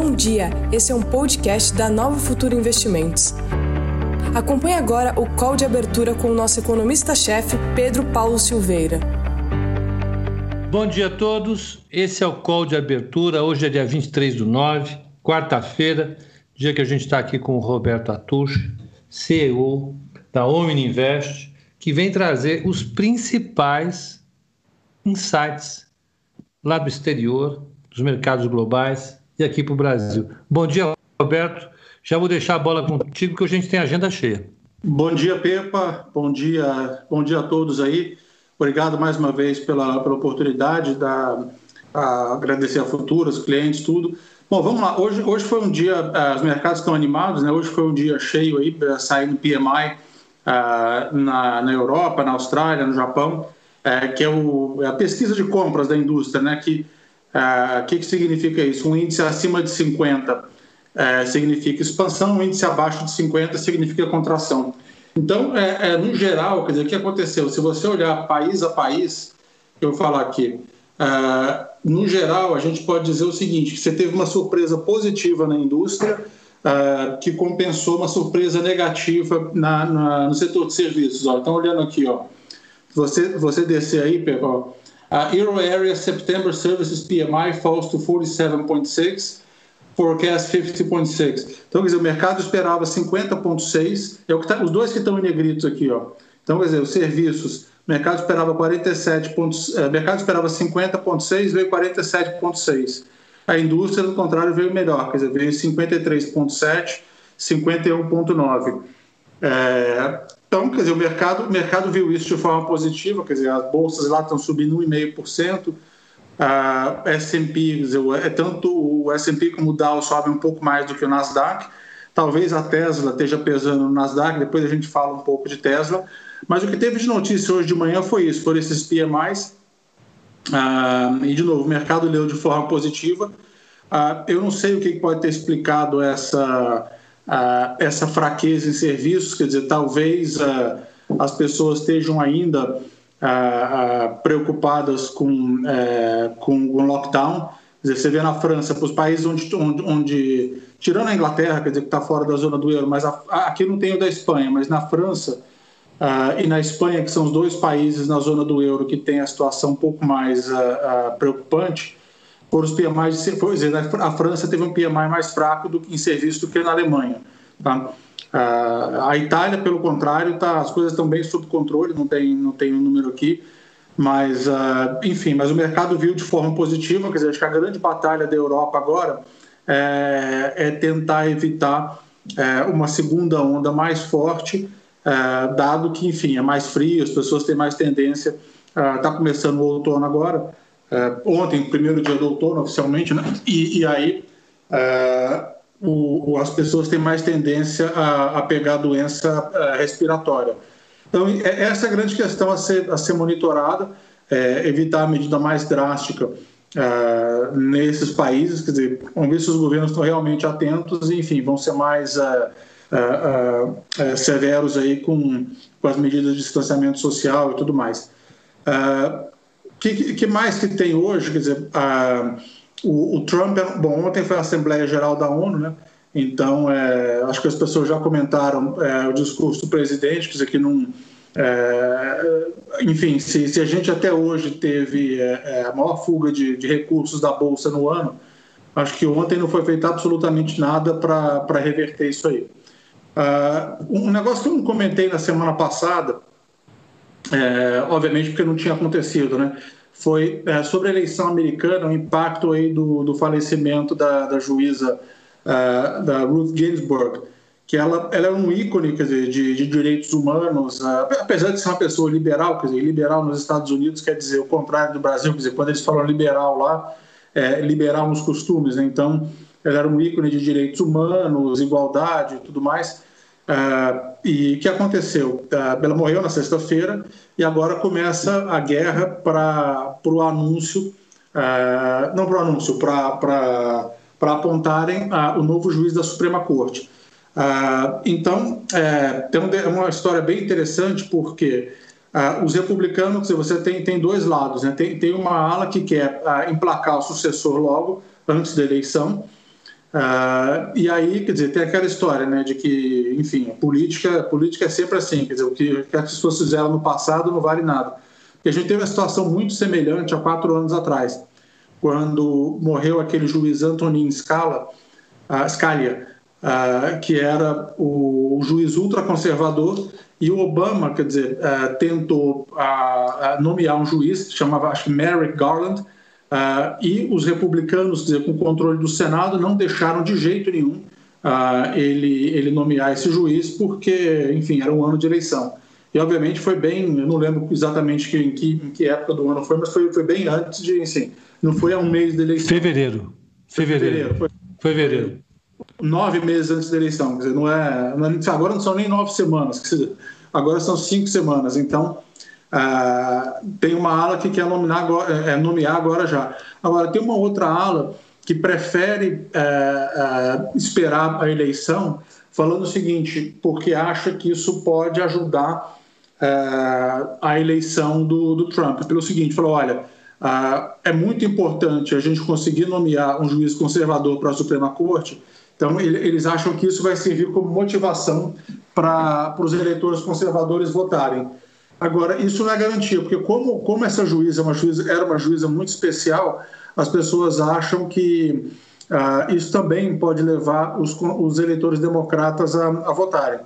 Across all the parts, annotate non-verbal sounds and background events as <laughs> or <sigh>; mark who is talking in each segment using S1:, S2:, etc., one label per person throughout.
S1: Bom dia, esse é um podcast da Nova Futuro Investimentos. Acompanhe agora o call de abertura com o nosso economista-chefe, Pedro Paulo Silveira.
S2: Bom dia a todos, esse é o call de abertura. Hoje é dia 23 do 9, quarta-feira, dia que a gente está aqui com o Roberto Atush, CEO da Omni Invest, que vem trazer os principais insights lá do exterior, dos mercados globais e aqui para o Brasil. Bom dia, Roberto. Já vou deixar a bola contigo, que a gente tem agenda cheia.
S3: Bom dia, Pepa. Bom dia, bom dia a todos aí. Obrigado mais uma vez pela, pela oportunidade, da, a agradecer a Futura, os clientes, tudo. Bom, vamos lá. Hoje, hoje foi um dia, uh, os mercados estão animados, né? Hoje foi um dia cheio aí, uh, saindo PMI uh, na, na Europa, na Austrália, no Japão, uh, que é, o, é a pesquisa de compras da indústria, né? Que o ah, que, que significa isso? Um índice acima de 50 é, significa expansão, um índice abaixo de 50 significa contração. Então, é, é, no geral, quer dizer, o que aconteceu? Se você olhar país a país, eu vou falar aqui, é, no geral, a gente pode dizer o seguinte: você teve uma surpresa positiva na indústria, é, que compensou uma surpresa negativa na, na, no setor de serviços. Ó. Então, olhando aqui, ó, você, você descer aí, Pepe, Uh, Euro area September services PMI falls to 47.6, forecast 50.6. Então, quer dizer, o mercado esperava 50.6, é o que tá, os dois que estão em negritos aqui, ó. Então, quer dizer, os serviços, o mercado esperava 47. Pontos, uh, mercado esperava 50.6, veio 47.6. A indústria, do contrário, veio melhor, quer dizer, veio 53.7, 51.9. É, então, quer dizer, o mercado, o mercado viu isso de forma positiva, quer dizer, as bolsas lá estão subindo 1,5%, a S&P, é tanto o S&P como o Dow sobem um pouco mais do que o Nasdaq. Talvez a Tesla esteja pesando no Nasdaq, depois a gente fala um pouco de Tesla. Mas o que teve de notícia hoje de manhã foi isso, foram esses PMIs. Ah, e, de novo, o mercado leu de forma positiva. Ah, eu não sei o que pode ter explicado essa uh, essa fraqueza em serviços, quer dizer, talvez uh, as pessoas estejam ainda uh, preocupadas com, eh, com o lockdown. Quer dizer, você vê na França, para os países onde, onde, onde, tirando a Inglaterra, quer dizer, que está fora da zona do euro, mas a, aqui não tem o da Espanha, mas na França e na Espanha, que são os dois países na zona do euro que tem a situação um pouco mais preocupante, por os PMIs, por exemplo, a França teve um PMI mais fraco do, em serviço do que na Alemanha. Tá? A Itália, pelo contrário, tá, as coisas estão bem sob controle, não tem, não tem um número aqui, mas, uh, enfim, mas o mercado viu de forma positiva, quer dizer, acho que a grande batalha da Europa agora é, é tentar evitar é, uma segunda onda mais forte, é, dado que, enfim, é mais frio, as pessoas têm mais tendência, está começando o outono agora, é, ontem, primeiro dia do outono, oficialmente, né? e, e aí é, o, as pessoas têm mais tendência a, a pegar a doença é, respiratória. Então, é, essa é a grande questão a ser, a ser monitorada, é, evitar a medida mais drástica é, nesses países, quer dizer, vamos ver se os governos estão realmente atentos enfim, vão ser mais severos aí com, com as medidas de distanciamento social e tudo mais. Que, que, mais que tem hoje? Quer dizer, a, o, o, Trump, bom, ontem foi a Assembleia Geral da ONU, né? Então, é, acho que as pessoas já comentaram é, o discurso do presidente, quer dizer, que não. É, enfim, se, se, a gente até hoje teve é, é, a maior fuga de, de, recursos da Bolsa no ano, acho que ontem não foi feito absolutamente nada para reverter isso aí. Uh, um negócio que eu não comentei na semana passada, é, obviamente porque não tinha acontecido, né? Foi é, sobre a eleição americana, o impacto aí do, do falecimento da, da juíza uh, da Ruth Ginsburg, que ela, ela é um ícone quer dizer, de, de direitos humanos, uh, apesar de ser uma pessoa liberal, quer dizer, liberal nos Estados Unidos quer dizer o contrário do Brasil, quer dizer, quando eles falam liberal lá, é liberal nos costumes, né? Então, ela era um ícone de direitos humanos, igualdade e tudo mais. Uh, e o que aconteceu? Uh, ela morreu na sexta-feira e agora começa a guerra para o anúncio, uh, não para o anúncio, para apontarem o novo juiz da Suprema Corte. então, é, uma história bem interessante porque os republicanos, você tem, tem dois lados, né? tem, tem uma ala que quer emplacar o sucessor logo, antes da eleição, Uh, e aí, quer dizer, tem aquela história, né, de que, enfim, a política, a política é sempre assim, quer dizer, o que, as pessoas fizeram no passado não vale nada. E a gente teve uma situação muito semelhante há quatro anos atrás, quando morreu aquele juiz Antonin Scala, uh, Scalia, uh, que era o, o juiz ultraconservador, e o Obama, quer dizer, tentou nomear um juiz, chamava, acho que Merrick Garland, Uh, e os republicanos, dizer, com controle do Senado, não deixaram de jeito nenhum uh, ele, ele nomear esse juiz, porque, enfim, era um ano de eleição. E, obviamente, foi bem, eu não lembro exatamente que, em, que, em que época do ano foi, mas foi, foi bem antes de, assim, não foi há um mês da eleição.
S2: Fevereiro. Fevereiro. Foi, Fevereiro.
S3: Nove meses antes da eleição, quer dizer, não é, não é, agora não são nem nove semanas, agora são cinco semanas, então ah, tem uma ala que quer nomear agora, é, nomear agora já. Agora, tem uma outra ala que prefere é, é, esperar a eleição, falando o seguinte, porque acha que isso pode ajudar é, a eleição do, do, Trump. Pelo seguinte, falou: olha, ah, é muito importante a gente conseguir nomear um juiz conservador para a Suprema Corte. Então, eles acham que isso vai servir como motivação para os eleitores conservadores votarem. Agora, isso não é garantia, porque como, como essa juíza, é uma juíza era uma juíza muito especial, as pessoas acham que uh, isso também pode levar os, os eleitores democratas a, a, votarem.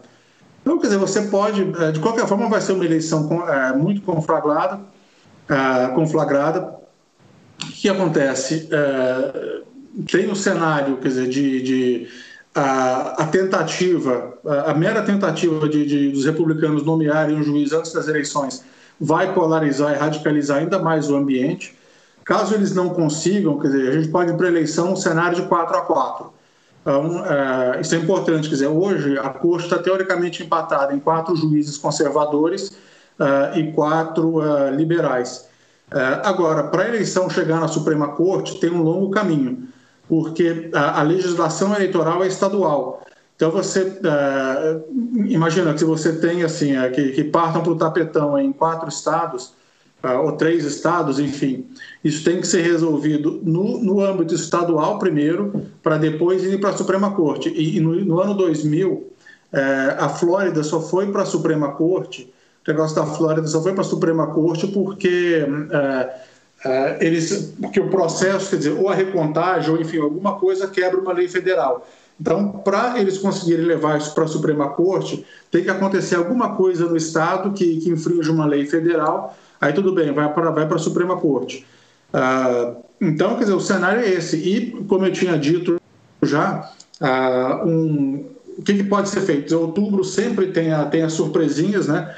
S3: Então, quer dizer, você pode, eh, de qualquer forma, vai ser uma eleição com, uh, muito conflagrada, uh, conflagrada. O que acontece? tem o um cenário, quer dizer, de, de a, a tentativa, a, a, mera tentativa de, de, dos republicanos nomearem um juiz antes das eleições vai polarizar e radicalizar ainda mais o ambiente. Caso eles não consigam, quer dizer, a gente pode ir para a eleição um cenário de 4 a 4. Então, é, isso é importante, quer dizer, hoje a corte está teoricamente empatada em quatro juízes conservadores é, e quatro é, liberais. É, agora, para a eleição chegar na Suprema Corte, tem um longo caminho porque a, a legislação eleitoral é estadual. Então você uh, imagina que você tem assim uh, que, que, partam para o tapetão em quatro estados uh, ou três estados, enfim, isso tem que ser resolvido no, no âmbito estadual primeiro, para depois ir para a Suprema Corte. E, e no, no, ano 2000 a Flórida só foi para a Suprema Corte, o negócio da Flórida só foi para a Suprema Corte porque eles, porque o processo, quer dizer, ou a recontagem, ou enfim, alguma coisa quebra uma lei federal. Então, para eles conseguirem levar isso para a Suprema Corte, tem que acontecer alguma coisa no Estado que, que infringe uma lei federal, aí tudo bem, vai para vai a Suprema Corte. Uh, então, quer dizer, o cenário é esse. E, como eu tinha dito já, uh, um, o que, que, pode ser feito? Outubro sempre tem, a, tem as surpresinhas, né?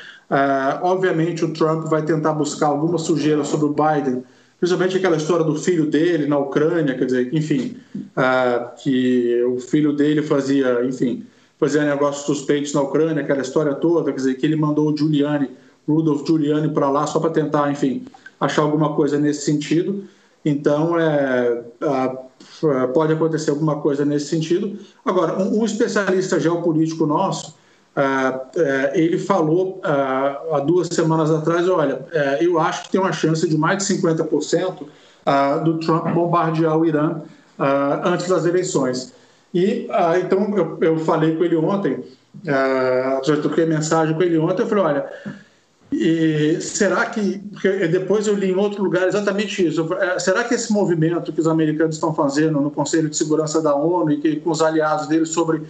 S3: Obviamente, o Trump vai tentar buscar alguma sujeira sobre o Biden principalmente aquela história do filho dele na Ucrânia, quer dizer, enfim, uh, que o filho dele fazia, enfim, fazia negócios suspeitos na Ucrânia, aquela história toda, quer dizer, que ele mandou o Giuliani, Rudolph Giuliani para lá só para tentar, enfim, achar alguma coisa nesse sentido. Então, é, uh, pode acontecer alguma coisa nesse sentido. Agora, um, um especialista geopolítico nosso, Uh, uh, ele falou uh, há duas semanas atrás: olha, eu acho que tem uma chance de mais de 50% do Trump bombardear o Irã antes das eleições. E então eu, eu, falei com ele ontem, já troquei mensagem com ele ontem. Eu falei: olha, e será que. Depois eu li em outro lugar exatamente isso. Será que esse movimento que os americanos estão fazendo no Conselho de Segurança da ONU e que, com os aliados deles sobre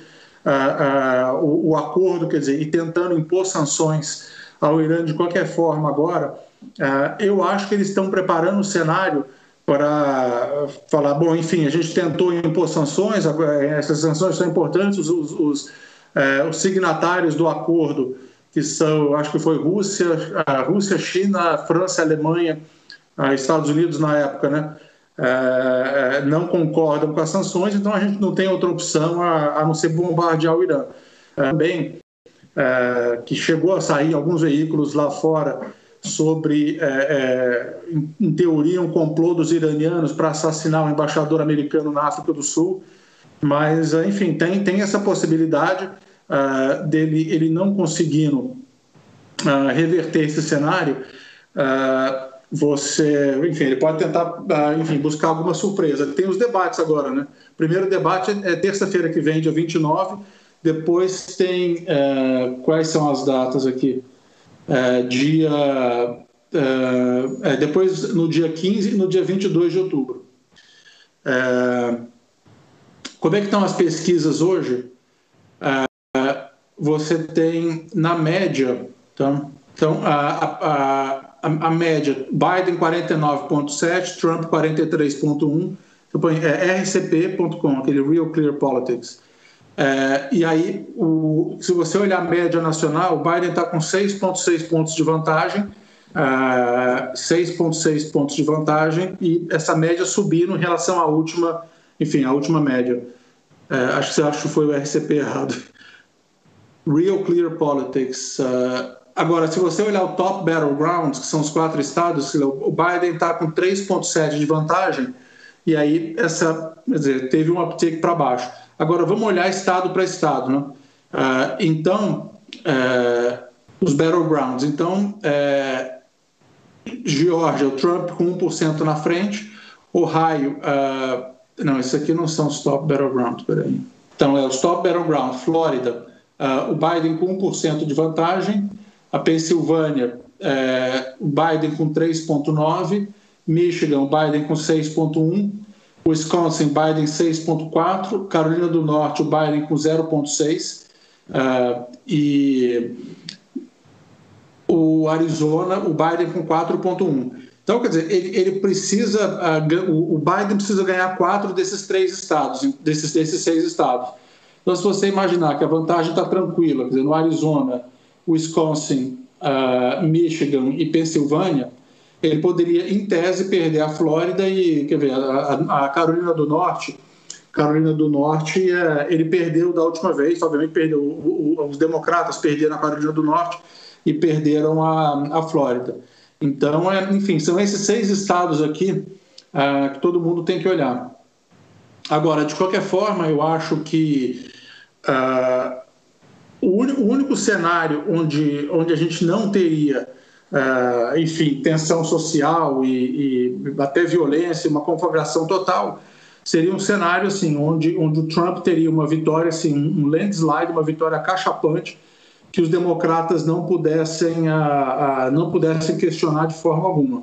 S3: o, o, acordo, quer dizer, e tentando impor sanções ao Irã de qualquer forma agora, eu acho que eles estão preparando o cenário para falar, bom, enfim, a gente tentou impor sanções, essas sanções são importantes, os, os, os, é, os signatários do acordo, que são, acho que foi Rússia, Rússia, China, França, Alemanha, Estados Unidos na época, né? É, é, não concordam com as sanções, então a gente não tem outra opção a, a não ser bombardear o Irã. É, também, é, que chegou a sair alguns veículos lá fora sobre, é, em, em, teoria, um complô dos iranianos para assassinar o embaixador americano na África do Sul, mas, enfim, tem, tem essa possibilidade dele ele não conseguindo reverter esse cenário você, enfim, ele pode tentar, enfim, buscar alguma surpresa. Tem os debates agora, né? Primeiro debate é terça-feira que vem, dia 29. Depois tem, é, quais são as datas aqui? É, dia, é, depois no dia 15 e no dia 22 de outubro. Como é que estão as pesquisas hoje? Você tem, na média, então, então a, a, a, a média, Biden 49,7, Trump 43,1, é rcp.com, aquele Real Clear Politics. É, e aí, o, se você olhar a média nacional, o Biden está com 6,6 pontos de vantagem, 6,6 pontos de vantagem, e essa média subindo em relação à última, enfim, a última média. É, acho que você acha que foi o RCP errado. Real Clear Politics. Uh, agora, se você olhar o top battlegrounds, que são os quatro estados, o Biden está com 3,7 de vantagem, e aí essa, dizer, teve um uptake para baixo. Agora, vamos olhar estado para estado. Né? Uh, então, uh, os battlegrounds. Então, uh, Geórgia, o Trump com 1% na frente, Ohio, não, esses aqui não são os top battlegrounds, peraí. Então, é os top battlegrounds, Flórida, o Biden com 1% de vantagem, a Pensilvânia, o Biden com 3,9%, Michigan, Biden com 6,1%, Wisconsin, Biden 6,4%, Carolina do Norte, o Biden com 0,6%, uh, e o Arizona, o Biden com 4,1%. Então, quer dizer, ele, ele precisa, uh, o Biden precisa ganhar quatro desses três estados, desses, desses seis estados. Então, se você imaginar que a vantagem está tranquila, quer dizer, no Arizona, Wisconsin, uh, Michigan e Pensilvânia, ele poderia, em tese, perder a Flórida e, quer ver, a, a Carolina do Norte. Carolina do Norte, é, ele perdeu da última vez, obviamente perdeu. O, o, os democratas perderam a Carolina do Norte e perderam a, a Flórida. Então, é, enfim, são esses seis estados aqui uh, que todo mundo tem que olhar. Agora, de qualquer forma, eu acho que uh, o, único, o, único, cenário onde, onde a gente não teria, uh, enfim, tensão social e, e, até violência, uma conflagração total, seria um cenário assim, onde, onde o Trump teria uma vitória, assim, um landslide, uma vitória cachapante, que os democratas não pudessem, uh, não pudessem questionar de forma alguma.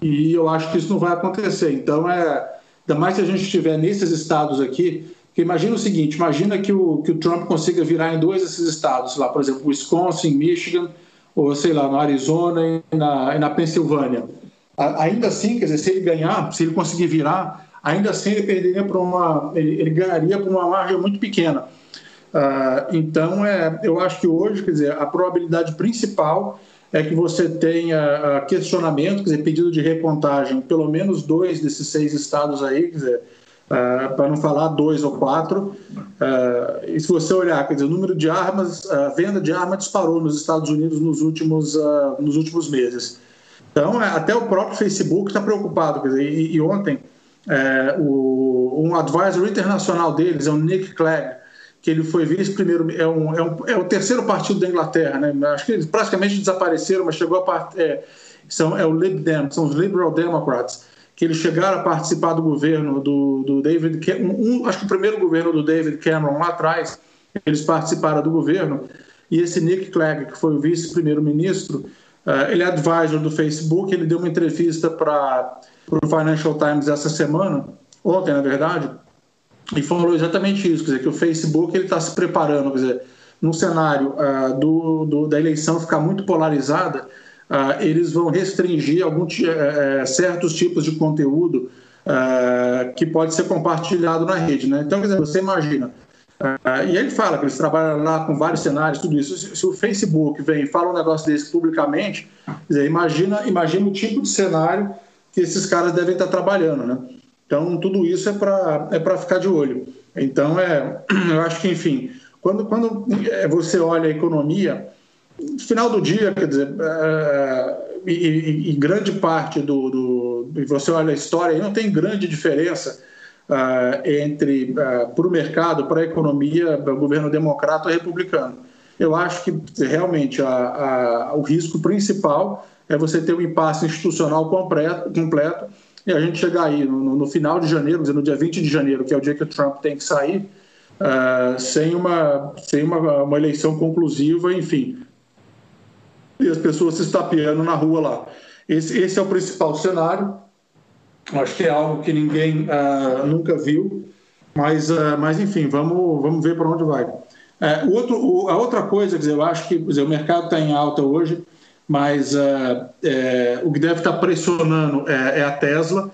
S3: E eu acho que isso não vai acontecer. Então, é Ainda mais se a gente estiver nesses estados aqui, porque imagina o seguinte, imagina que o, que o Trump consiga virar em dois desses estados, lá, por exemplo, Wisconsin, Michigan, ou sei lá, no Arizona e na, e na Pensilvânia. Ainda assim, quer dizer, se ele ganhar, se ele conseguir virar, ainda assim ele perderia para uma, ele, ele ganharia por uma margem muito pequena. Uh, então, é, eu acho que hoje, quer dizer, a probabilidade principal é que você tenha ah, questionamento, quer dizer, pedido de recontagem, pelo menos dois desses seis estados aí, quer dizer, uh, para não falar dois ou quatro. Uh, e se você olhar, quer dizer, o número de armas, a venda de armas disparou nos Estados Unidos nos últimos, uh, nos últimos meses. Então, é, até o próprio Facebook está preocupado. Quer dizer, e, e ontem, é, o, um advisor internacional deles, é o Nick Clegg, que ele foi vice-primeiro, é, um, é, um, é o terceiro partido da Inglaterra, né? Acho que eles praticamente desapareceram, mas chegou a part... é, são é o Lib Dem, são os Liberal Democrats, que eles chegaram a participar do governo do, do David, um, acho que o primeiro governo do David Cameron lá atrás, eles participaram do governo. E esse Nick Clegg, que foi o vice-primeiro-ministro, uh, ele é advisor do Facebook, ele deu uma entrevista para o Financial Times essa semana, ontem, na verdade e falou exatamente isso, quer dizer, que o Facebook ele está se preparando, quer dizer, num cenário uh, do, do, da eleição ficar muito polarizada, uh, eles vão restringir algum, uh, certos tipos de conteúdo que pode ser compartilhado na rede. Né? Então, quer dizer, você imagina, e ele fala que eles trabalham lá com vários cenários, tudo isso. Se, se, o Facebook vem e fala um negócio desse publicamente, dizer, imagina, imagina o tipo de cenário que esses caras devem estar trabalhando, né? Então, tudo isso é para é ficar de olho. Então, é, <clears throat> eu acho que, enfim, quando, quando é, você olha a economia, no final do dia, quer dizer, é, e, e, grande parte do, do. E você olha a história, não tem grande diferença uh, entre, uh, para o mercado, para a economia, o governo democrata ou republicano. Eu acho que realmente a, a, o risco principal é você ter um impasse institucional completo, completo e a gente chegar aí no, no final de janeiro, no dia 20 de janeiro, que é o dia que o Trump tem que sair, uh, sem, uma, sem uma, uma eleição conclusiva, enfim. E as pessoas se estapeando na rua lá. Esse, esse é o principal cenário. Acho que é algo que ninguém uh, nunca viu, mas, uh, mas enfim, vamos, vamos ver para onde vai. Uh, o outro, o, a outra coisa, quer dizer, eu acho que dizer, o mercado está em alta hoje, mas é, o que deve estar tá pressionando é, é a Tesla.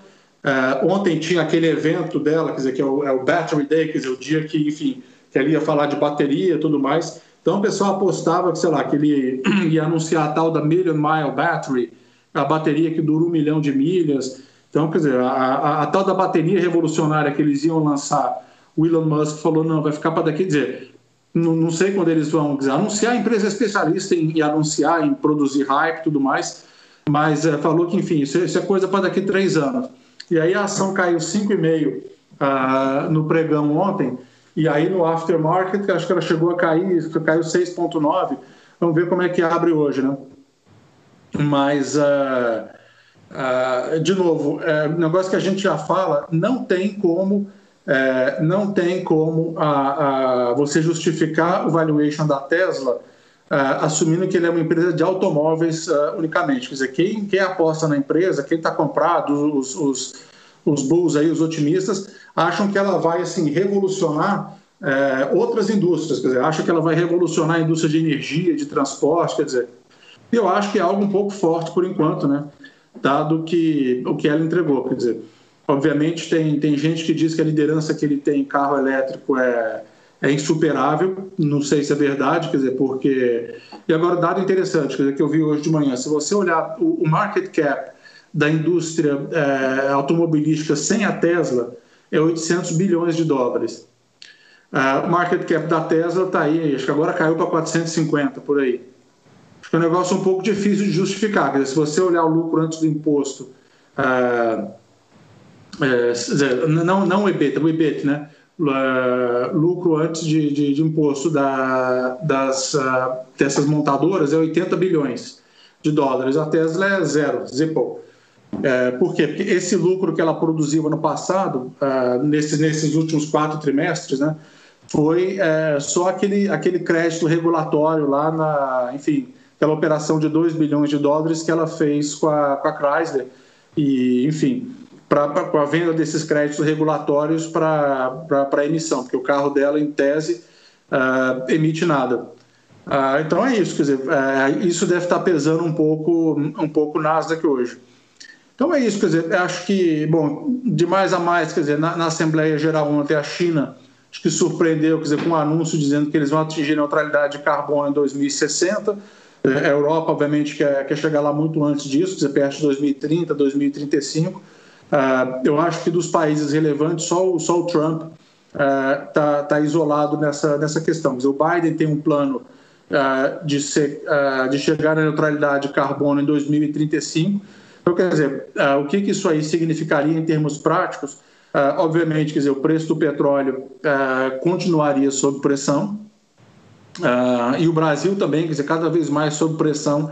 S3: ontem tinha aquele evento dela, quer dizer, que é o, é o, Battery Day, quer dizer, o dia que, enfim, que ele ia falar de bateria e tudo mais. Então o pessoal apostava que, sei lá, que ele <clears throat> ia anunciar a tal da Million Mile Battery, a bateria que dura um milhão de milhas. Então, quer dizer, a, a, a, tal da bateria revolucionária que eles iam lançar, o Elon Musk falou, não, vai ficar para daqui, dizer, não, não, sei quando eles vão dizer, anunciar, a empresa é especialista em, em anunciar, em produzir hype e tudo mais, mas é, falou que, enfim, isso, isso é coisa para daqui três anos. E aí a ação caiu 5,5 uh, ah, no pregão ontem, e aí no aftermarket, acho que ela chegou a cair, caiu 6,9. Vamos ver como é que abre hoje, né? Mas, uh, uh, de novo, é um negócio que a gente já fala, não tem como, é, não tem como a, a, você justificar o valuation da Tesla Uh, assumindo que ele é uma empresa de automóveis unicamente. Quer dizer, quem, quem aposta na empresa, quem está comprado, os, os, os bulls aí, os otimistas, acham que ela vai assim revolucionar uh, outras indústrias, quer dizer, acham que ela vai revolucionar a indústria de energia, de transporte, quer dizer, eu acho que é algo um pouco forte por enquanto, né? Dado que o que ela entregou, quer dizer, obviamente tem, tem gente que diz que a liderança que ele tem em carro elétrico é, é insuperável, não sei se é verdade, quer dizer, porque... E agora, dado interessante, quer dizer, que eu vi hoje de manhã, se você olhar o market cap da indústria é, automobilística sem a Tesla, é 800 bilhões de dólares. Uh, o market cap da Tesla está aí, acho que agora caiu para 450 por aí é um negócio um pouco difícil de justificar. Dizer, se você olhar o lucro antes do imposto, é, é, não, não o EBIT, o EBIT, né? Uh, lucro antes de, de, de imposto da, das, uh, dessas montadoras é 80 bilhões de dólares. A Tesla é zero, zippo. É, por quê? Porque esse lucro que ela produziu ano passado, uh, nesses, nesses últimos quatro trimestres, né, foi é, só aquele, aquele crédito regulatório lá na, enfim, aquela operação de 2 bilhões de dólares que ela fez com a, com a Chrysler. E, enfim, para a venda desses créditos regulatórios para emissão, porque o carro dela, em tese, uh, emite nada. Uh, então é isso, quer dizer, uh, isso deve estar pesando um pouco, um pouco Nasdaq hoje. Então é isso, quer dizer, acho que, bom, de mais a mais, quer dizer, na, na Assembleia Geral ontem a China acho que surpreendeu, quer dizer, com um anúncio dizendo que eles vão atingir neutralidade de carbono em 2060 é, a Europa, obviamente, quer, quer chegar lá muito antes disso, dizer, perto de 2030, 2035. Uh, eu acho que dos países relevantes, só, o, só o Trump está uh, tá isolado nessa, nessa questão. Dizer, o Biden tem um plano uh, de, ser, uh, de chegar à neutralidade de carbono em 2035. Então, quer dizer, o que, que isso aí significaria em termos práticos? obviamente, quer dizer, o preço do petróleo continuaria sob pressão, Uh, e o Brasil também, quer dizer, cada vez mais sob pressão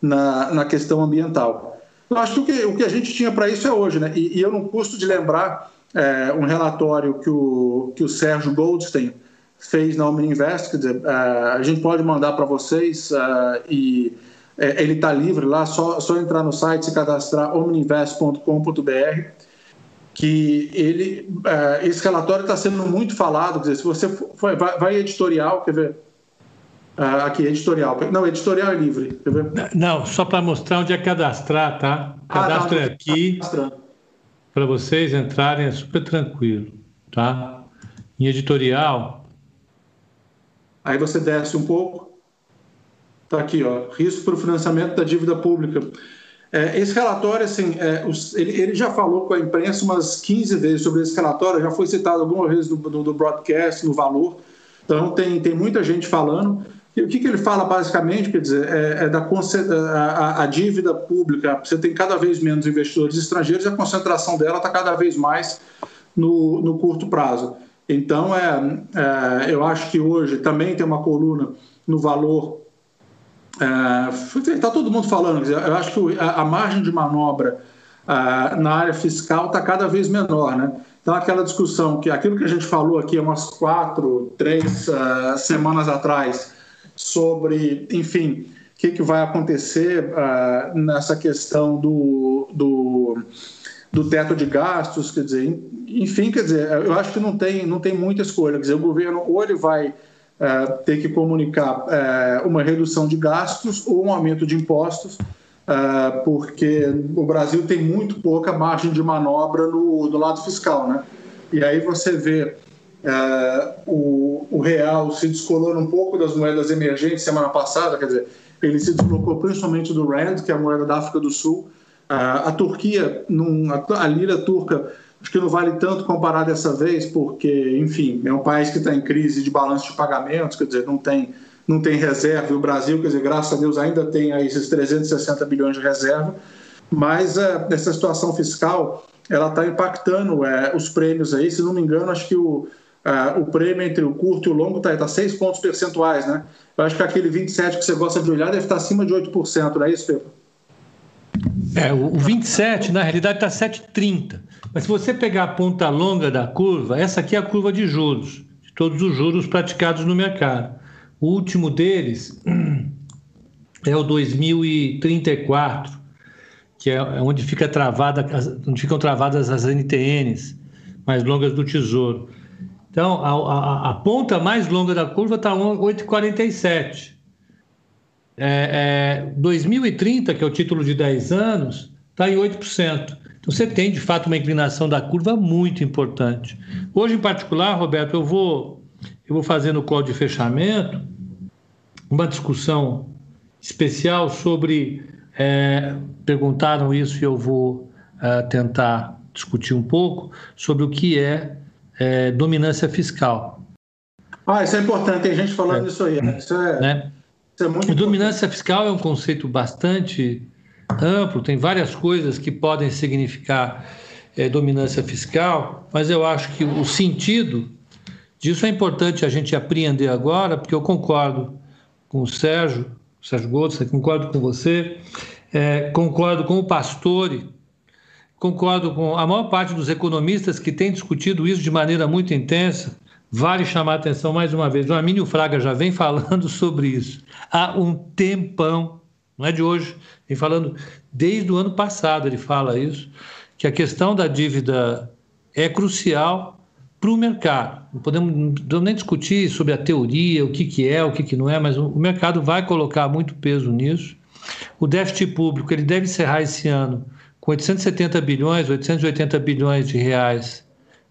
S3: na, na questão ambiental. Eu acho que o que, o que a gente tinha para isso é hoje, né? E, e, eu não custo de lembrar é, um relatório que o, que o Sérgio Goldstein fez na Omni Invest, quer dizer, uh, a gente pode mandar para vocês uh, e é, ele está livre lá, só, só entrar no site, se cadastrar omniinvest.com.br que ele, uh, esse relatório está sendo muito falado, quer dizer, se você for, vai, vai editorial, quer ver, ah, aqui, editorial. Não, editorial é livre.
S2: Não, só para mostrar onde é cadastrar, tá? Cadastro ah, tá, é aqui. Para vocês entrarem, é super tranquilo, tá? Em editorial.
S3: Aí você desce um pouco. Tá aqui, ó. Risco para o financiamento da dívida pública. É, esse relatório, assim, é, os, ele, ele, já falou com a imprensa umas 15 vezes sobre esse relatório, já foi citado alguma vez no, no, no broadcast, no valor. Então, tem, tem muita gente falando. E o que, que ele fala basicamente? Quer dizer, é, é da a, a, dívida pública. Você tem cada vez menos investidores estrangeiros e a concentração dela está cada vez mais no, no curto prazo. Então, é, é, eu acho que hoje também tem uma coluna no valor Está é, todo mundo falando, eu acho que a, margem de manobra uh, na área fiscal está cada vez menor, né? Então, aquela discussão que aquilo que a gente falou aqui há umas quatro, três uh, semanas atrás sobre, enfim, o que, que vai acontecer nessa questão do, do, do, teto de gastos, quer dizer, enfim, quer dizer, eu acho que não tem, não tem muita escolha, quer dizer, o governo ou ele vai uh, ter que comunicar uma redução de gastos ou um aumento de impostos, uh, porque o Brasil tem muito pouca margem de manobra no, no lado fiscal, né? E aí você vê o, o, real se descolando um pouco das moedas emergentes semana passada, quer dizer, ele se deslocou principalmente do rand, que é a moeda da África do Sul. A Turquia, a lira turca acho que não vale tanto comparar dessa vez, porque, enfim, é um país que está em crise de balanço de pagamentos, quer dizer, não tem não tem reserva, e o Brasil, quer dizer, graças a Deus, ainda tem aí esses 360 bilhões de reserva, mas é, essa situação fiscal ela está impactando é, os prêmios aí, se não me engano, acho que o, é, o prêmio entre o curto e o longo está tá 6 pontos percentuais, né? Eu acho que aquele 27 que você gosta de olhar deve estar acima de 8%, não é isso, Pedro?
S2: É, o 27, na realidade, está 7,30. Mas se você pegar a ponta longa da curva, essa aqui é a curva de juros, de todos os juros praticados no mercado. O último deles <clears throat> é o 2034, que é onde, fica travada, onde ficam travadas as NTNs mais longas do Tesouro. Então, a, a, a ponta mais longa da curva está 8,47. É, é, 2030, que é o título de 10 anos, está em 8%. Então, você tem, de fato, uma inclinação da curva muito importante. Hoje, em particular, Roberto, eu vou, eu vou fazer no call de fechamento uma discussão especial sobre. É, perguntaram isso e eu vou é, tentar discutir um pouco sobre o que é, é, dominância fiscal.
S3: Ah, isso é importante, tem gente falando é. isso aí. Né? Isso é,
S2: né? Isso é muito Dominância fiscal é um conceito bastante amplo, tem várias coisas que podem significar é, dominância fiscal, mas eu acho que o sentido disso é importante a gente apreender agora, porque eu concordo com o Sérgio, Sérgio Gomes, concordo com você, é, concordo com o Pastore, concordo com a maior parte dos economistas que têm discutido isso de maneira muito intensa. Vale chamar a atenção mais uma vez. O Armínio Fraga já vem falando <laughs> sobre isso há um tempão, não é de hoje, vem falando desde o ano passado, ele fala isso, que a questão da dívida é crucial para o mercado. Não podemos, não nem discutir sobre a teoria, o que, que é, o que, que não é, mas o mercado vai colocar muito peso nisso. O déficit público ele deve encerrar esse ano com 870 bilhões, 880 bilhões de reais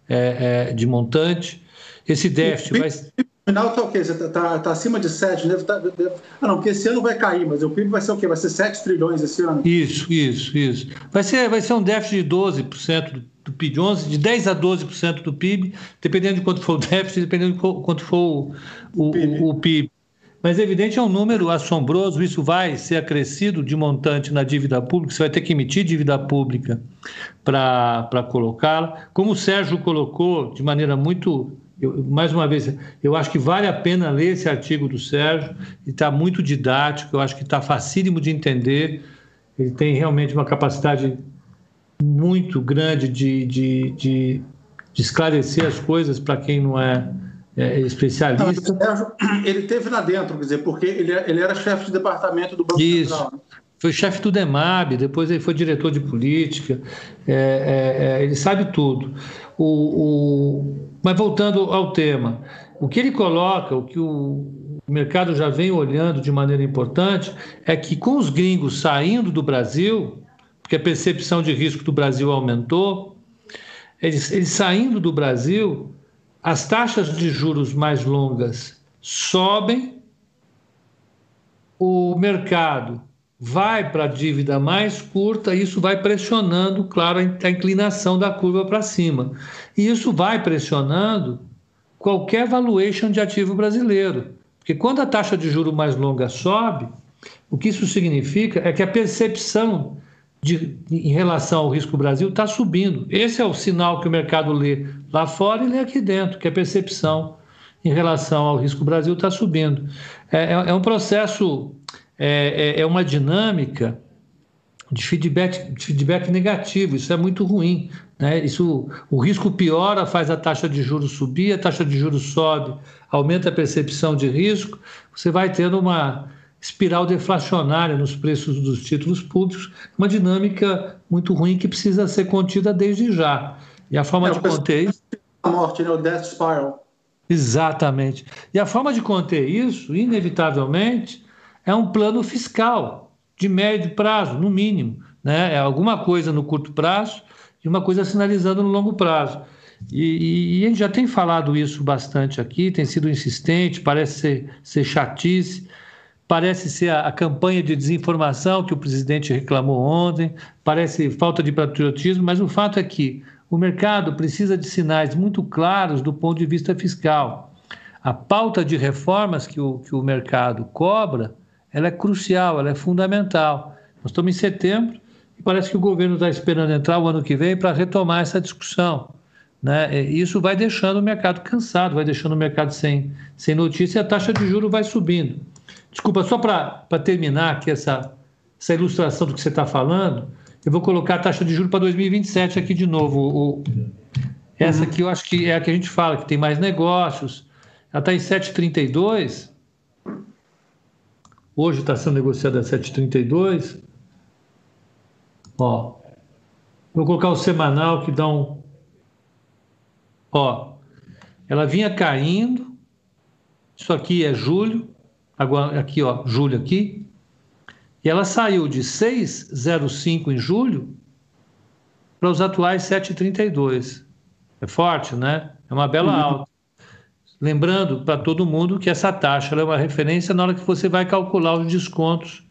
S2: é, é, de montante. Esse déficit vai.
S3: O final está o quê? Está tá, tá acima de 7, deve, tá, deve... Ah, não, porque esse ano vai cair, mas o PIB vai ser o quê? Vai ser 7 trilhões esse ano?
S2: Isso, isso, isso. Vai ser, vai ser um déficit de 12% do do PIB, 11, de 10 a 12% do PIB, dependendo de quanto for o déficit, dependendo de quanto for o, o, o PIB. Mas, é evidente, é um número assombroso, isso vai ser acrescido de montante na dívida pública, você vai ter que emitir dívida pública para colocá-la. Como o Sérgio colocou de maneira muito. Eu, mais uma vez, eu acho que vale a pena ler esse artigo do Sérgio, ele está muito didático, eu acho que está facílimo de entender, ele tem realmente uma capacidade muito grande de, de, de, de esclarecer as coisas para quem não é, é especialista.
S3: Não, ele teve lá dentro, quer dizer, porque ele, ele era chefe de departamento do Banco
S2: Isso. Central. Né? Foi chefe do DEMAB, depois ele foi diretor de política, é, é, é, ele sabe tudo. O, o, mas voltando ao tema, o que ele coloca, o que o mercado já vem olhando de maneira importante, é que com os gringos saindo do Brasil, porque a percepção de risco do Brasil aumentou. Eles, eles saindo do Brasil, as taxas de juros mais longas sobem, o mercado vai para a dívida mais curta, isso vai pressionando, claro, a inclinação da curva para cima. E isso vai pressionando qualquer valuation de ativo brasileiro. Porque quando a taxa de juro mais longa sobe, o que isso significa é que a percepção de, em relação ao risco Brasil está subindo. Esse é o sinal que o mercado lê lá fora e lê aqui dentro, que a percepção em relação ao risco Brasil está subindo. É, é, é, um processo é, é, é uma dinâmica de feedback, de feedback negativo. Isso é muito ruim. Né? Isso, o risco piora, faz a taxa de juros subir, a taxa de juros sobe, aumenta a percepção de risco. Você vai tendo uma espiral deflacionária nos preços dos títulos públicos, uma dinâmica muito ruim que precisa ser contida desde já. E a forma é, de conter isso.
S3: A morte, né? o death spiral.
S2: Exatamente. E a forma de conter isso, inevitavelmente, é um plano fiscal de médio prazo, no mínimo. Né? É alguma coisa no curto prazo e uma coisa sinalizando no longo prazo. E, e, a gente já tem falado isso bastante aqui, tem sido insistente, parece ser, ser chatice, parece ser a, a, campanha de desinformação que o presidente reclamou ontem, parece falta de patriotismo, mas o fato é que o mercado precisa de sinais muito claros do ponto de vista fiscal. A pauta de reformas que o, que o mercado cobra ela é crucial, ela é fundamental. Nós estamos em setembro e parece que o governo está esperando entrar o ano que vem para retomar essa discussão. Né? Isso vai deixando o mercado cansado, vai deixando o mercado sem, sem notícia e a taxa de juros vai subindo. Desculpa, só para terminar aqui essa, essa ilustração do que você está falando, eu vou colocar a taxa de juros para 2027 aqui de novo. O, essa aqui eu acho que é a que a gente fala, que tem mais negócios. Ela está em 7,32 Hoje está sendo negociada a 7,32. Ó, vou colocar o semanal que dá um. Ó, ela vinha caindo. Isso aqui é julho. Agora, aqui, ó, julho aqui. E ela saiu de 6,05 em julho para os atuais 7,32. É forte, né? É uma bela uhum. alta. Lembrando para todo mundo que essa taxa é uma referência na hora que você vai calcular os descontos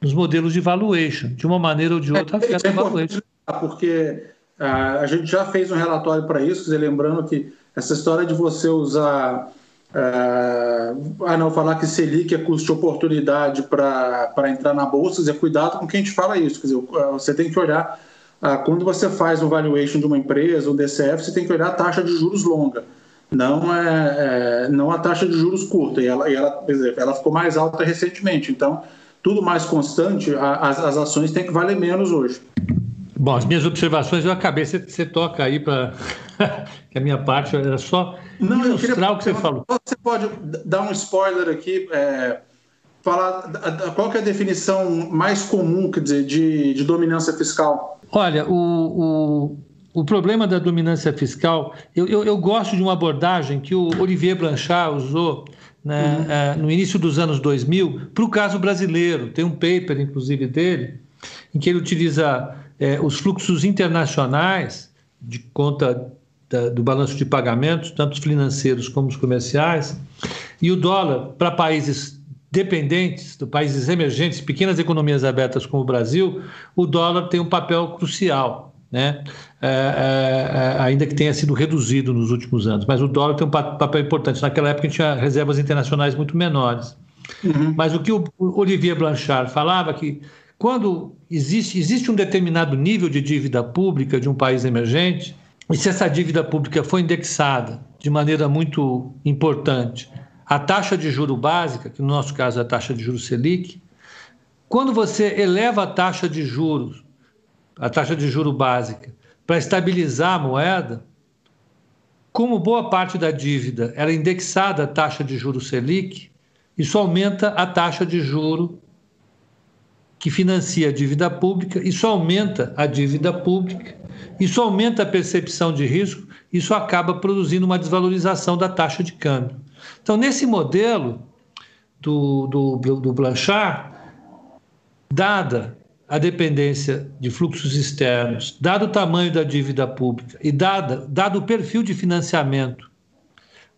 S2: nos modelos de valuation. De uma maneira ou de outra, é, afeta é, a valuation.
S3: Porque ah, a gente já fez um relatório para isso, dizer, lembrando que essa história de você usar. ah, ah não, falar que Selic é custo de oportunidade para entrar na bolsa, dizer, cuidado com quem te fala isso. Quer dizer, você tem que olhar. Ah, quando você faz um valuation de uma empresa, um DCF, você tem que olhar a taxa de juros longa não é, é, não a taxa de juros curta e ela, e ela, exemplo, ela ficou mais alta recentemente. Então, tudo mais constante, a, as, as ações têm que valer menos hoje.
S2: Bom, as minhas observações eu acabei, você, você toca aí para <laughs> que a minha parte era só não, ilustrar queria, o que você falou.
S3: Você pode dar um spoiler aqui, é, falar qual é a definição mais comum, quer dizer, de, de dominância fiscal?
S2: Olha, o, o o problema da dominância fiscal, eu, eu, eu, gosto de uma abordagem que o Olivier Blanchard usou né, uhum. é, no início dos anos 2000 para o caso brasileiro. Tem um paper, inclusive, dele, em que ele utiliza é, os fluxos internacionais de conta da, do balanço de pagamentos, tanto os financeiros como os comerciais, e o dólar para países dependentes, de países emergentes, pequenas economias abertas como o Brasil, o dólar tem um papel crucial né? É, é, é, ainda que tenha sido reduzido nos últimos anos. Mas o dólar tem um papel importante. Naquela época a gente tinha reservas internacionais muito menores. Uhum. Mas o que o Olivier Blanchard falava que quando existe, existe um determinado nível de dívida pública de um país emergente, e se essa dívida pública for indexada de maneira muito importante a taxa de juro básica, que no nosso caso é a taxa de juros Selic, quando você eleva a taxa de juros a taxa de juro básica, para estabilizar a moeda, como boa parte da dívida era indexada à taxa de juro Selic, isso aumenta a taxa de juro que financia a dívida pública, isso aumenta a dívida pública, isso aumenta a percepção de risco, isso acaba produzindo uma desvalorização da taxa de câmbio. Então, nesse modelo do, do, do Blanchard, dada a dependência de fluxos externos, dado o tamanho da dívida pública e dada, dado o perfil de financiamento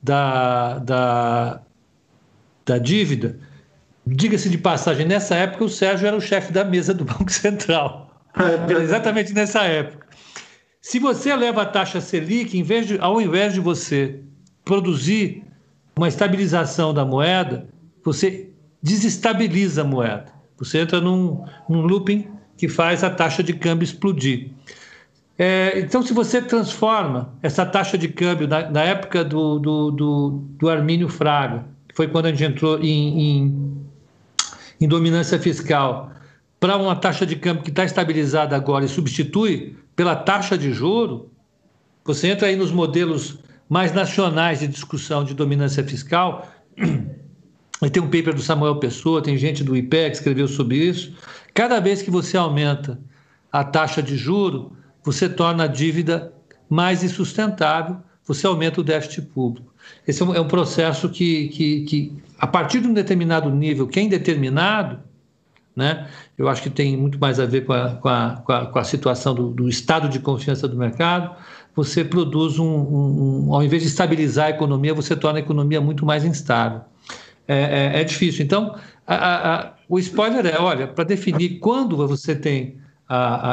S2: da, da, da dívida, diga-se de passagem, nessa época o Sérgio era o chefe da mesa do Banco Central. <laughs> Exatamente nessa época. Se você eleva a taxa Selic, de, ao invés de você produzir uma estabilização da moeda, você desestabiliza a moeda. Você entra num, num looping que faz a taxa de câmbio explodir. É, então, se você transforma essa taxa de câmbio na, na época do, do, do, do, Armínio Fraga, que foi quando a gente entrou em, em, em dominância fiscal para uma taxa de câmbio que está estabilizada agora e substitui pela taxa de juro, você entra aí nos modelos mais nacionais de discussão de dominância fiscal. E tem um paper do Samuel Pessoa, tem gente do IPEC que escreveu sobre isso. Cada vez que você aumenta a taxa de juro, você torna a dívida mais insustentável, você aumenta o déficit público. Esse é um, é um processo que, que, que, a partir de um determinado nível, que é indeterminado, né, eu acho que tem muito mais a ver com a, com a, com a, com a situação do, do, estado de confiança do mercado, você produz um, um, um, ao invés de estabilizar a economia, você torna a economia muito mais instável. É, é, é difícil. Então, a, o spoiler é, olha, para definir quando você tem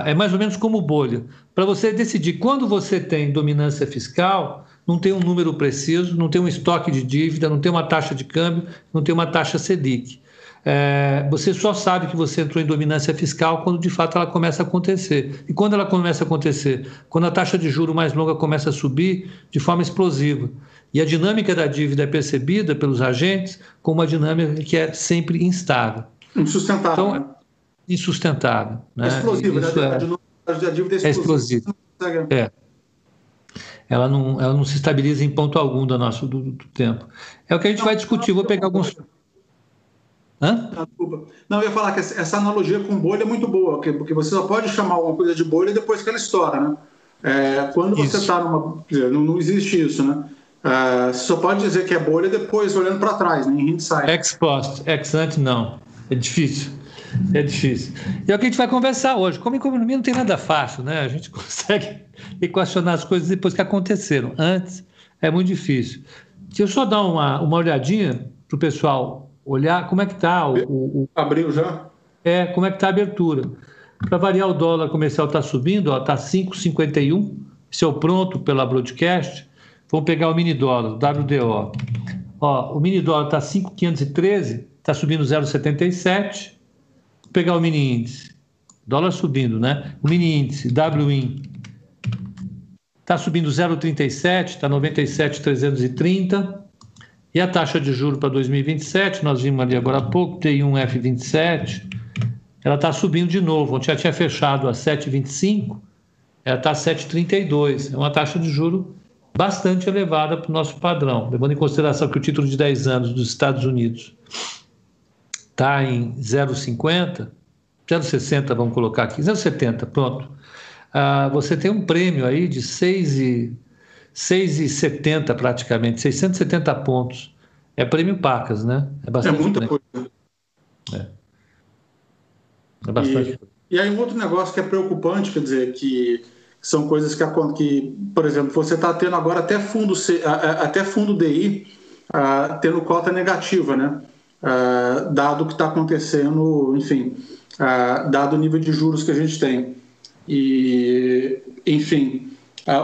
S2: é mais ou menos como bolha. Para você decidir quando você tem dominância fiscal, não tem um número preciso, não tem um estoque de dívida, não tem uma taxa de câmbio, não tem uma taxa Selic. É, você só sabe que você entrou em dominância fiscal quando de fato ela começa a acontecer. E quando ela começa a acontecer? Quando a taxa de juro mais longa começa a subir de forma explosiva. E a dinâmica da dívida é percebida pelos agentes como uma dinâmica que é sempre instável.
S3: Insustentável. Então,
S2: né? insustentável. Né? É
S3: explosiva, né?
S2: É, a dívida é explosiva. É explosiva. É. Ela não, ela não se estabiliza em ponto algum do nosso do, do tempo. É o que a gente não, vai discutir. Vou pegar alguns.
S3: Hã? Não, desculpa. Não, eu ia falar que essa analogia com bolha é muito boa, porque você só pode chamar uma coisa de bolha depois que ela estoura, né? É, quando você está numa. Não, não existe isso, né? Uh, você só pode dizer que é bolha depois olhando para trás, né, em hindsight.
S2: Ex post, ex ante não. É difícil. É difícil. E é o que a gente vai conversar hoje. Como economia não tem nada fácil, né? A gente <laughs> consegue equacionar as coisas depois que aconteceram. Antes é muito difícil. Deixa eu só dar uma, uma olhadinha para o pessoal olhar como é que está o, o,
S3: o, Abriu já?
S2: É, como é que está a abertura. Para variar, o dólar comercial está subindo, está 5,51. Esse é o pronto pela broadcast. Vamos pegar o mini dólar, WDO. Ó, o mini dólar está 5,513, está subindo 0,77. Vou pegar o mini índice. Dólar subindo, né? O mini índice, WIN, está subindo 0,37, está 97,330. E a taxa de juro para 2027, nós vimos ali agora há pouco, T1F27, ela está subindo de novo. Ontem já tinha fechado a 7,25, ela está a 7,32. É uma taxa de juro bastante elevada para o nosso padrão, levando em consideração que o título de 10 anos dos Estados Unidos está em 0,50, 0,60 vamos colocar aqui, 0,70, pronto. Ah, você tem um prêmio aí de 6,70 praticamente, 670 pontos. É prêmio Pacas, né?
S3: É bastante. É muita coisa.
S2: É. É bastante
S3: e, E aí um outro negócio que é preocupante, quer dizer, que são coisas que, que por exemplo, você está tendo agora até fundo, até fundo DI uh, tendo cota negativa, né? Uh, dado o que está acontecendo, enfim, uh, dado o nível de juros que a gente tem. E, enfim,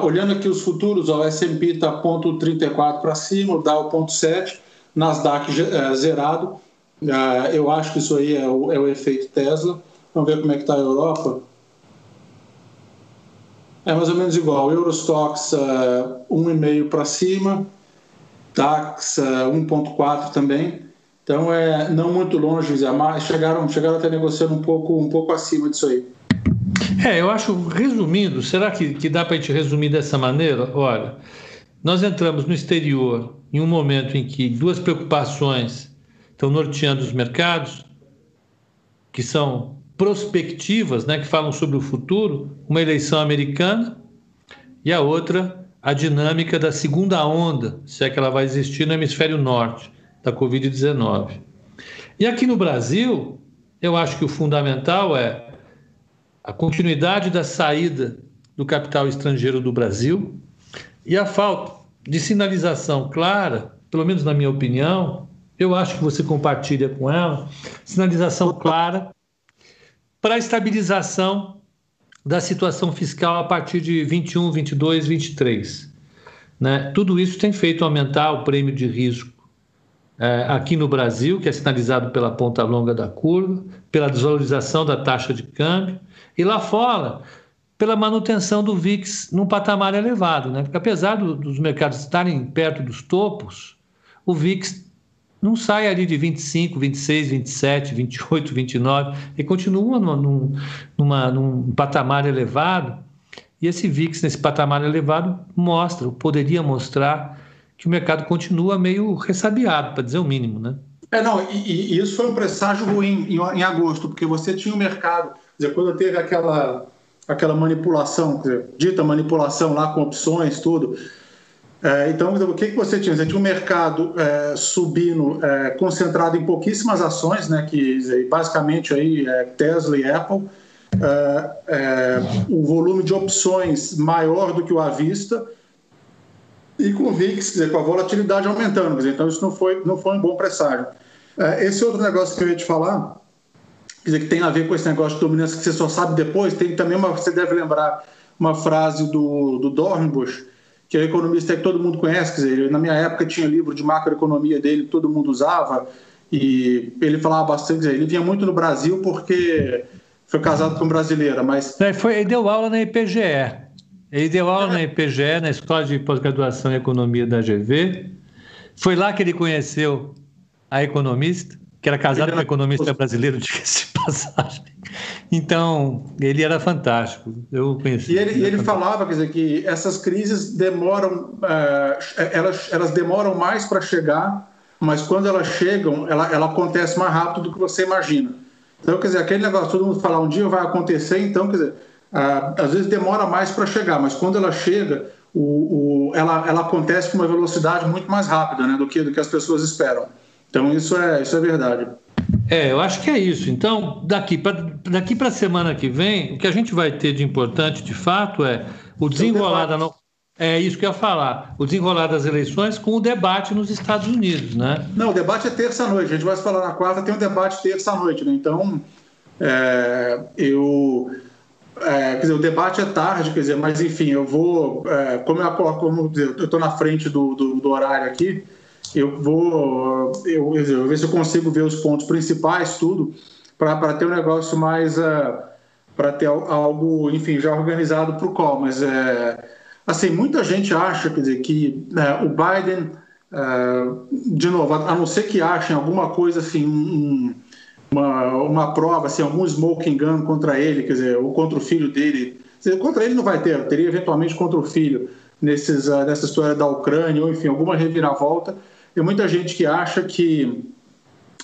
S3: olhando aqui os futuros, o S&P está ponto 34 para cima, o Dow ponto 7, Nasdaq eh, zerado. eu acho que isso aí é o, é o efeito Tesla. Vamos ver como é que está a Europa. É mais ou menos igual. Eurostox uh, 1,5 para cima, DAX uh, 1,4 também. Então é não muito longe, mas chegaram, chegaram até negociando um pouco, um pouco acima disso aí.
S2: É, eu acho, resumindo, será que, que dá para a gente resumir dessa maneira? Olha, nós entramos no exterior em um momento em que duas preocupações estão norteando os mercados, que são prospectivas, né, que falam sobre o futuro, uma eleição americana e a outra a dinâmica da segunda onda, se é que ela vai existir no hemisfério norte da Covid-19. E aqui no Brasil, eu acho que o fundamental é a continuidade da saída do capital estrangeiro do Brasil e a falta de sinalização clara, pelo menos na minha opinião, eu acho que você compartilha com ela, sinalização clara para a estabilização da situação fiscal a partir de 21, 22, 23. Né? Tudo isso tem feito aumentar o prêmio de risco é, aqui no Brasil, que é sinalizado pela ponta longa da curva, pela desvalorização da taxa de câmbio, e lá fora, pela manutenção do VIX num patamar elevado. Né? Porque apesar do, dos mercados estarem perto dos topos, o VIX não sai ali de 25, 26, 27, 28, 29, e continua num, numa, num patamar elevado. E esse VIX, nesse patamar elevado, mostra, poderia mostrar, que o mercado continua meio ressabiado, para dizer o mínimo. Né?
S3: É, não, e, e, isso foi um presságio ruim em, em agosto, porque você tinha o um mercado, dizer, quando teve aquela, aquela manipulação, dizer, dita manipulação lá com opções, tudo é, então, o que, que você tinha? Você tinha um mercado é, subindo, é, concentrado em pouquíssimas ações, né, que basicamente aí é Tesla e Apple, é, é, o volume de opções maior do que o à vista, e com o VIX, dizer, com a volatilidade aumentando. Dizer, então, isso não foi, não foi um bom presságio. esse outro negócio que eu ia te falar, dizer, que tem a ver com esse negócio de dominância que você só sabe depois, tem também uma, você deve lembrar uma frase do, do Dornbusch, que é o economista que todo mundo conhece, quer dizer, na minha época tinha livro de macroeconomia dele, todo mundo usava, e ele falava bastante, ele vinha muito no Brasil porque foi casado com brasileira, mas...
S2: É, foi, ele deu aula na IPGE, ele deu aula é. na IPGE, na Escola de Pós-Graduação em Economia da GV, foi lá que ele conheceu a economista, que era casado com um economista brasileiro, <laughs> diga-se de passagem. Então, ele era fantástico. Eu conheci.
S3: E ele, ele, ele falava, quer dizer, que essas crises demoram, uh, elas, elas demoram mais para chegar, mas quando elas chegam, ela, ela acontece mais rápido do que você imagina. Então, quer dizer, aquele negócio, todo mundo falar um dia vai acontecer, então, quer dizer, uh, às vezes demora mais para chegar, mas quando ela chega, o, o, ela, ela acontece com uma velocidade muito mais rápida né, do, que, do que as pessoas esperam. Então, isso é, isso é verdade.
S2: É, eu acho que é isso. Então, daqui para daqui a semana que vem, o que a gente vai ter de importante, de fato, é o desenrolar da. No... É isso que eu ia falar. O desenrolar das eleições com o debate nos Estados Unidos, né?
S3: Não, o debate é terça-noite. A gente vai falar na quarta, tem um debate terça-noite, né? Então, é, eu. É, quer dizer, o debate é tarde, quer dizer, mas enfim, eu vou. É, como eu, como eu estou na frente do, do, do horário aqui, eu vou eu, eu ver se eu consigo ver os pontos principais, tudo, para ter um negócio mais. Uh, eh, para ter algo, enfim, já organizado para o call. Mas, é, assim, muita gente acha, quer dizer, que né, o Biden, uh, de novo, a não ser que achem alguma coisa assim, um, uma, uma prova, assim, algum smoking gun contra ele, quer dizer, ou contra o filho dele. Dizer, contra ele não vai ter, teria eventualmente contra o filho nesses, uh, nessa história da Ucrânia, ou enfim, alguma reviravolta. Tem muita gente que acha que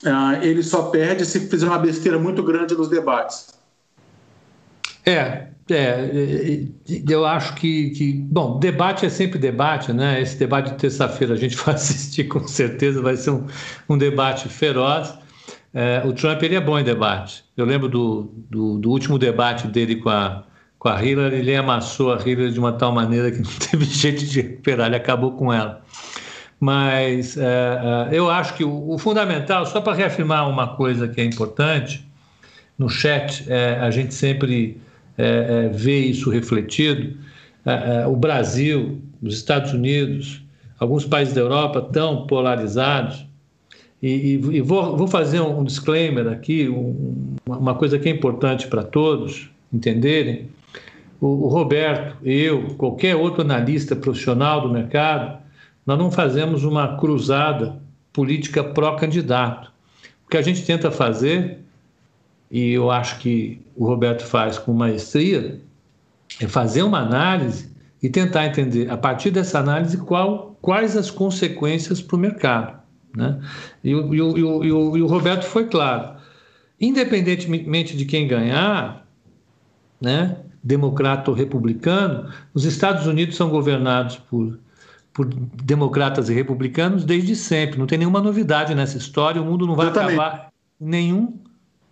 S3: uh, ele só perde se fizer uma besteira muito grande nos debates.
S2: É, é, eu acho que, que, bom, debate é sempre debate, né? Esse debate de terça-feira a gente <laughs> vai assistir com certeza, vai ser um, um debate feroz. É, o Trump ele é bom em debate. Eu lembro do, do, do, último debate dele com a, com a Hillary, ele amassou a Hillary de uma tal maneira que não <laughs> teve jeito de recuperar, ele acabou com ela. Mas é, é, eu acho que o, o fundamental, só para reafirmar uma coisa que é importante, no chat é, a gente sempre é, é vê isso refletido. É, o Brasil, os Estados Unidos, alguns países da Europa estão polarizados. E, e, e vou, vou, fazer um disclaimer aqui, um, uma coisa que é importante para todos entenderem. O, o Roberto, eu, qualquer outro analista profissional do mercado, nós não fazemos uma cruzada política pró-candidato. O que a gente tenta fazer, e eu acho que o Roberto faz com maestria, é fazer uma análise e tentar entender, a partir dessa análise, qual, quais as consequências para o mercado. Né? E, o, e, e, o, e o Roberto foi claro. Independentemente de quem ganhar, né, democrata ou republicano, os Estados Unidos são governados por por democratas e republicanos desde sempre. Não tem nenhuma novidade nessa história. O mundo não vai acabar nenhum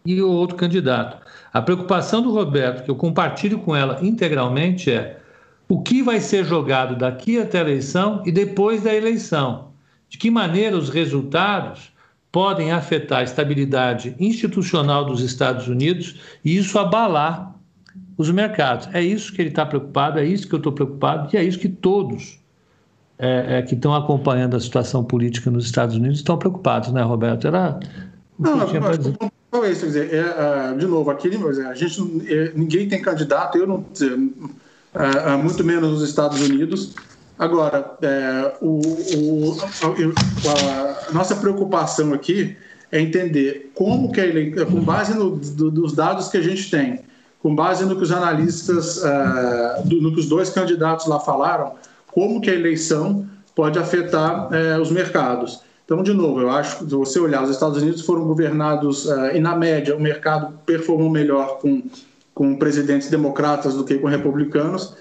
S2: e o outro candidato. A preocupação do Roberto, que eu compartilho com ela integralmente, é o que vai ser jogado daqui até a eleição e depois da eleição. De que maneira os resultados podem afetar a estabilidade institucional dos Estados Unidos e isso abalar os mercados. É isso que ele está preocupado, é isso que eu estou preocupado e é isso que todos é, é, que estão acompanhando a situação política nos Estados Unidos estão preocupados, né, Roberto? Era
S3: não, não, não, é isso, quer dizer, é, é, de novo, aqui a gente, é, ninguém tem candidato, eu não, é, muito menos nos Estados Unidos, Agora, é, o, o, a, a, nossa preocupação aqui é entender como que a eleição, com base no, do, dos dados que a gente tem, com base no que os analistas, uh, do, no que os dois candidatos lá falaram, como que a eleição pode afetar uh, os mercados. Então, de novo, eu acho que se você olhar, os Estados Unidos foram governados, uh, e na média o mercado performou melhor com, com presidentes democratas do que com republicanos.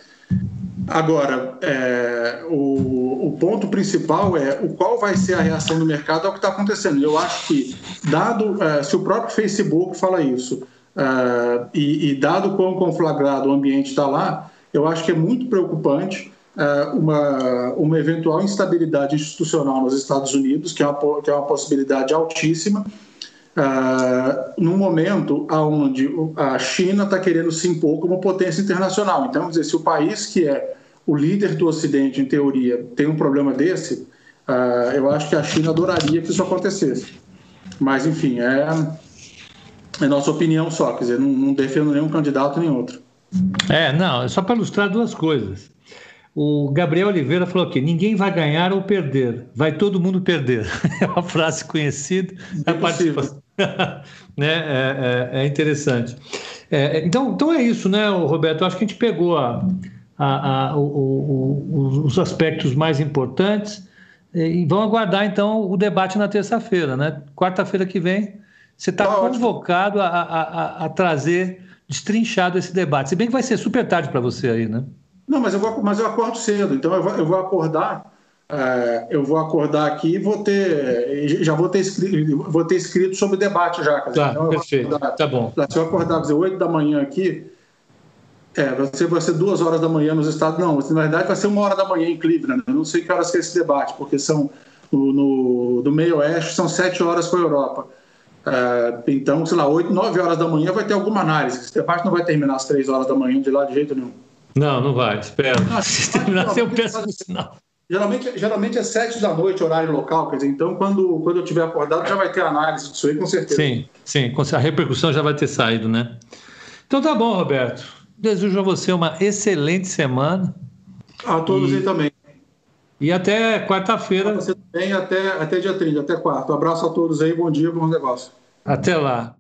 S3: Agora, é, o, o, ponto principal é o qual vai ser a reação do mercado ao que está acontecendo. Eu acho que, dado é, se o próprio Facebook fala isso, é, e, e, dado quão conflagrado o ambiente está lá, eu acho que é muito preocupante é, uma, uma eventual instabilidade institucional nos Estados Unidos, que é uma, que é uma possibilidade altíssima, uh, num momento onde a China está querendo se impor como potência internacional. Então, dizer, se o país que é o líder do Ocidente, em teoria, tem um problema desse, uh, eu acho que a China adoraria que isso acontecesse. Mas, enfim, é, é nossa opinião só, quer dizer, não, não defendo nenhum candidato nem outro.
S2: É, não, é só para ilustrar duas coisas. O Gabriel Oliveira falou aqui: ninguém vai ganhar ou perder, vai todo mundo perder. <laughs> É uma frase conhecida. É participação. <laughs> né? É, é, é interessante. É, então, então é isso, né, Roberto? Eu acho que a gente pegou a, a, a, o, o, os aspectos mais importantes e vamos aguardar então o debate na terça-feira, né? Quarta-feira que vem, você está tá convocado a, a, a, trazer destrinchado esse debate. Se bem que vai ser super tarde para você aí, né?
S3: Não, mas eu, vou, mas eu acordo cedo, então eu vou, eu vou acordar é, eu vou acordar aqui e vou ter, já vou ter escrito, vou ter escrito sobre o debate já.
S2: Tá, então, perfeito, acordar, tá bom.
S3: Se eu acordar, dizer, 8 da manhã aqui, é, vai ser, vai ser duas horas da manhã nos Estados Não, na verdade vai ser uma hora da manhã em Cleveland. Eu não sei que horas que é esse debate, porque são no, no do meio oeste são sete horas com a Europa. É, então, sei lá, 8, 9 horas da manhã vai ter alguma análise. Esse debate não vai terminar às três horas da manhã de lá de jeito nenhum.
S2: Não, não vai, espero. Ah, Se terminar, eu peço o sinal.
S3: Geralmente, geralmente é sete da noite, horário local, quer dizer, então quando, quando eu tiver acordado já vai ter análise disso aí, com certeza.
S2: Sim, sim, a repercussão já vai ter saído, né? Então tá bom, Roberto. Desejo a você uma excelente semana.
S3: A todos e... aí também.
S2: E até quarta-feira.
S3: Você também, até, até dia 30, até quarta. Um abraço a todos aí, bom dia, bom negócio.
S2: Até lá.